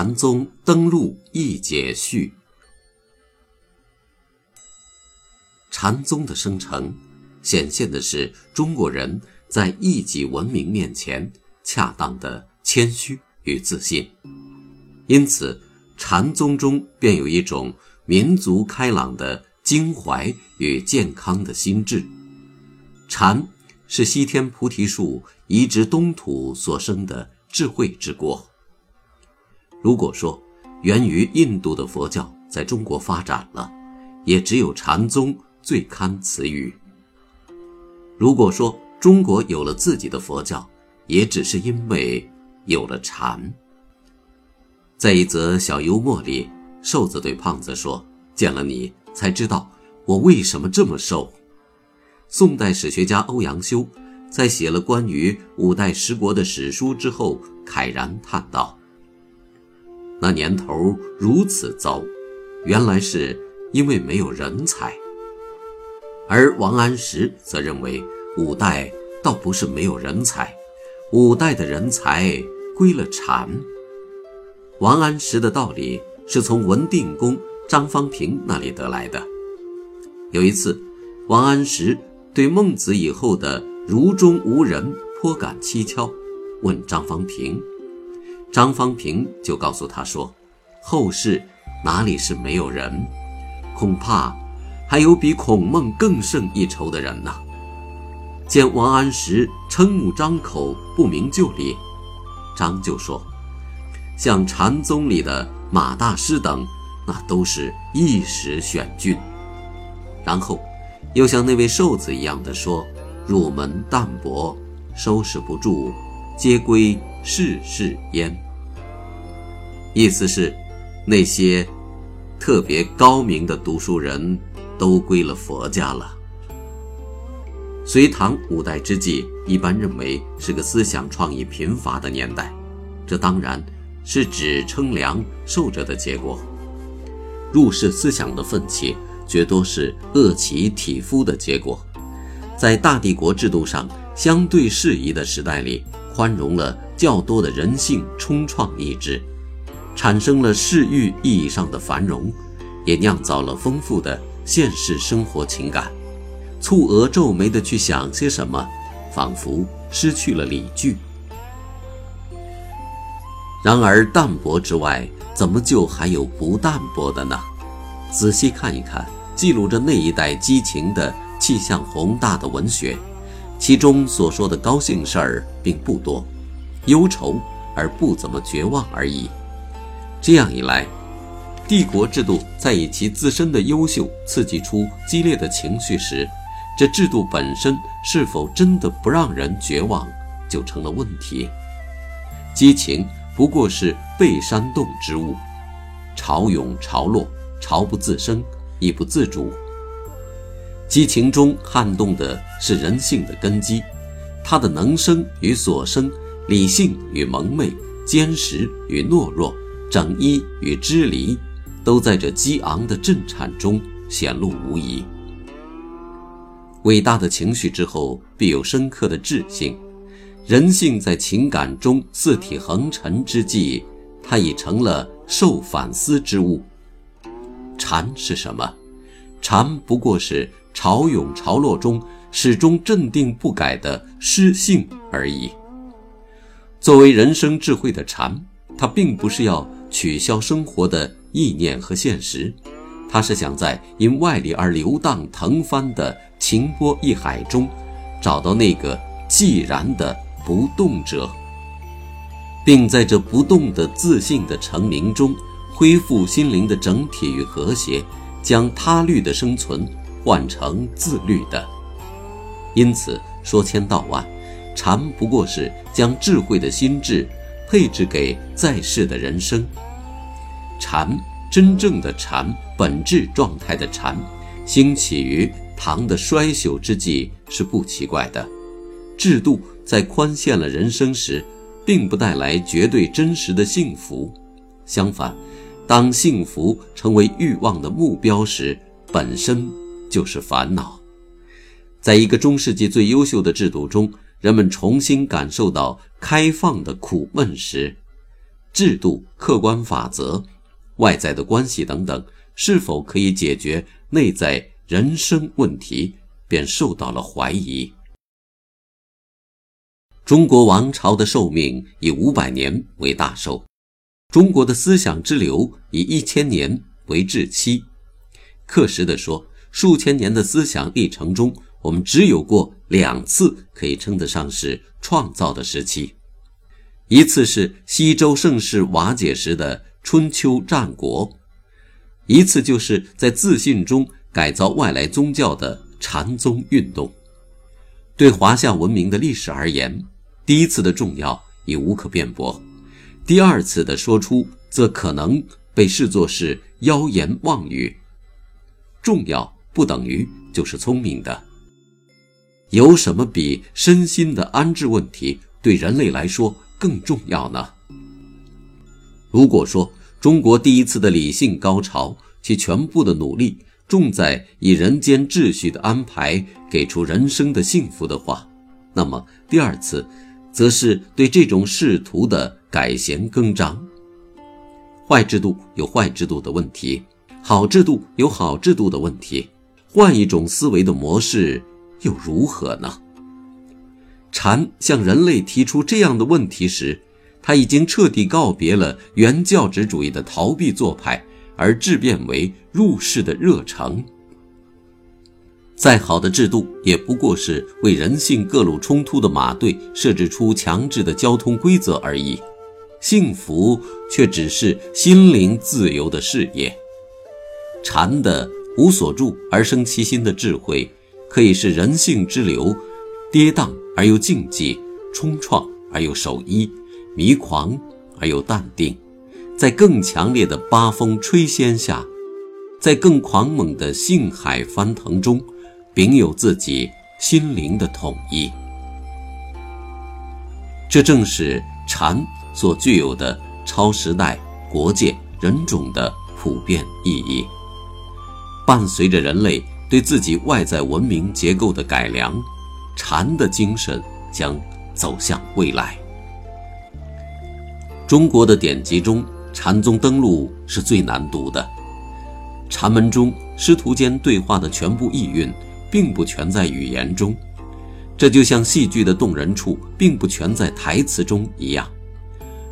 禅宗登陆一解序。禅宗的生成，显现的是中国人在异己文明面前恰当的谦虚与自信，因此禅宗中便有一种民族开朗的襟怀与健康的心智。禅是西天菩提树移植东土所生的智慧之果。如果说源于印度的佛教在中国发展了，也只有禅宗最堪此语。如果说中国有了自己的佛教，也只是因为有了禅。在一则小幽默里，瘦子对胖子说：“见了你才知道我为什么这么瘦。”宋代史学家欧阳修在写了关于五代十国的史书之后，慨然叹道。那年头如此糟，原来是因为没有人才。而王安石则认为，五代倒不是没有人才，五代的人才归了禅。王安石的道理是从文定公张方平那里得来的。有一次，王安石对孟子以后的儒中无人颇感蹊跷，问张方平。张方平就告诉他说：“后世哪里是没有人？恐怕还有比孔孟更胜一筹的人呢。”见王安石瞠目张口，不明就里，张就说：“像禅宗里的马大师等，那都是一时选俊。”然后又像那位瘦子一样的说：“入门淡薄，收拾不住，皆归。”世事焉，意思是，那些特别高明的读书人都归了佛家了。隋唐五代之际，一般认为是个思想创意贫乏的年代，这当然是指称量受着的结果。入世思想的奋起，绝多是饿其体肤的结果。在大帝国制度上相对适宜的时代里，宽容了。较多的人性冲创意志，产生了世欲意义上的繁荣，也酿造了丰富的现实生活情感。蹙额皱眉的去想些什么，仿佛失去了理据。然而淡泊之外，怎么就还有不淡泊的呢？仔细看一看，记录着那一代激情的气象宏大的文学，其中所说的高兴事儿并不多。忧愁而不怎么绝望而已。这样一来，帝国制度在以其自身的优秀刺激出激烈的情绪时，这制度本身是否真的不让人绝望，就成了问题。激情不过是被煽动之物，潮涌潮落，潮不自生，亦不自主。激情中撼动的是人性的根基，它的能生与所生。理性与蒙昧，坚实与懦弱，整一与支离，都在这激昂的震颤中显露无遗。伟大的情绪之后，必有深刻的智性。人性在情感中四体横陈之际，它已成了受反思之物。禅是什么？禅不过是潮涌潮落中始终镇定不改的诗性而已。作为人生智慧的禅，它并不是要取消生活的意念和现实，它是想在因外力而流荡腾翻的情波一海中，找到那个寂然的不动者，并在这不动的自信的成名中，恢复心灵的整体与和谐，将他律的生存换成自律的。因此说千道万。禅不过是将智慧的心智配置给在世的人生。禅真正的禅，本质状态的禅，兴起于唐的衰朽之际是不奇怪的。制度在宽限了人生时，并不带来绝对真实的幸福。相反，当幸福成为欲望的目标时，本身就是烦恼。在一个中世纪最优秀的制度中。人们重新感受到开放的苦闷时，制度。客观法则、外在的关系等等，是否可以解决内在人生问题，便受到了怀疑。中国王朝的寿命以五百年为大寿，中国的思想之流以一千年为至期。克实地说，数千年的思想历程中，我们只有过两次可以称得上是创造的时期，一次是西周盛世瓦解时的春秋战国，一次就是在自信中改造外来宗教的禅宗运动。对华夏文明的历史而言，第一次的重要已无可辩驳，第二次的说出则可能被视作是妖言妄语。重要不等于就是聪明的。有什么比身心的安置问题对人类来说更重要呢？如果说中国第一次的理性高潮，其全部的努力重在以人间秩序的安排给出人生的幸福的话，那么第二次。则是对这种仕途的改弦更张。坏制度有坏制度的问题，好制度有好制度的问题。换一种思维的模式又如何呢？禅向人类提出这样的问题时，他已经彻底告别了原教旨主义的逃避做派，而质变为入世的热诚。再好的制度，也不过是为人性各路冲突的马队设置出强制的交通规则而已。幸福却只是心灵自由的事业。禅的无所住而生其心的智慧，可以是人性之流，跌宕而又静寂，冲撞而又守一，迷狂而又淡定，在更强烈的八风吹掀下，在更狂猛的性海翻腾中。秉有自己心灵的统一，这正是禅所具有的超时代、国界、人种的普遍意义。伴随着人类对自己外在文明结构的改良，禅的精神将走向未来。中国的典籍中，禅宗登陆是最难读的。禅门中师徒间对话的全部意蕴。并不全在语言中，这就像戏剧的动人处并不全在台词中一样。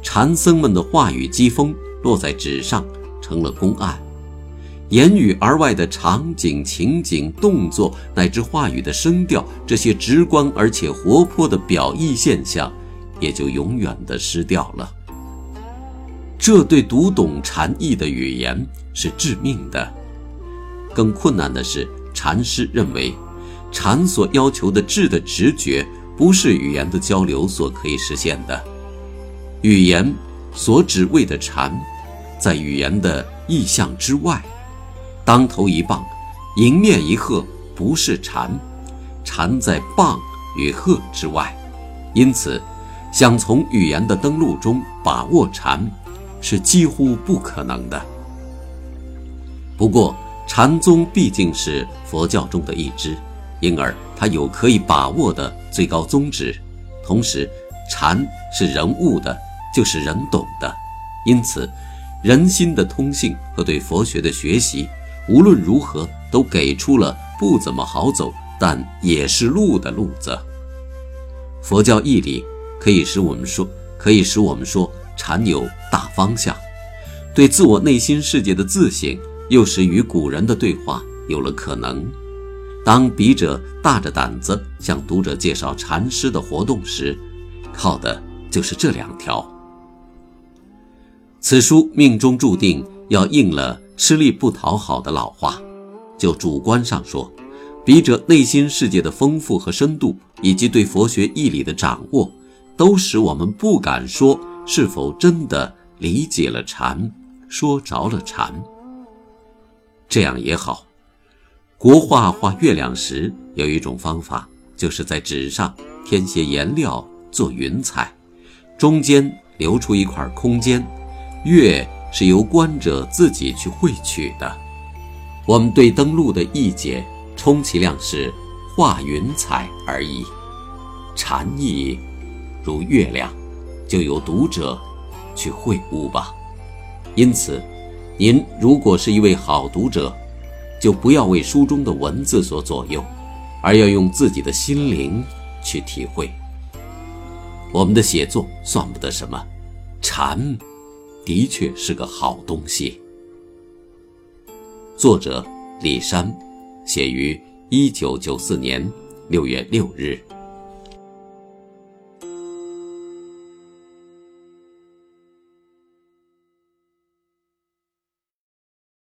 禅僧们的话语机锋落在纸上，成了公案；言语而外的场景、情景、动作乃至话语的声调，这些直观而且活泼的表意现象，也就永远的失掉了。这对读懂禅意的语言是致命的。更困难的是。禅师认为，禅所要求的智的直觉，不是语言的交流所可以实现的。语言所只为的禅，在语言的意象之外。当头一棒，迎面一喝，不是禅，禅在棒与喝之外。因此，想从语言的登陆中把握禅，是几乎不可能的。不过，禅宗毕竟是佛教中的一支，因而它有可以把握的最高宗旨。同时，禅是人悟的，就是人懂的。因此，人心的通性和对佛学的学习，无论如何都给出了不怎么好走，但也是路的路子。佛教义理可以使我们说，可以使我们说禅有大方向，对自我内心世界的自省。又使与古人的对话有了可能。当笔者大着胆子向读者介绍禅师的活动时，靠的就是这两条。此书命中注定要应了“吃力不讨好”的老话。就主观上说，笔者内心世界的丰富和深度，以及对佛学义理的掌握，都使我们不敢说是否真的理解了禅，说着了禅。这样也好。国画画月亮时，有一种方法，就是在纸上添些颜料做云彩，中间留出一块空间，月是由观者自己去会取的。我们对登录的意见充其量是画云彩而已，禅意如月亮，就由读者去会悟吧。因此您如果是一位好读者，就不要为书中的文字所左右，而要用自己的心灵去体会。我们的写作算不得什么禅。的确是个好东西。作者李山，写于一九九四年六月六日。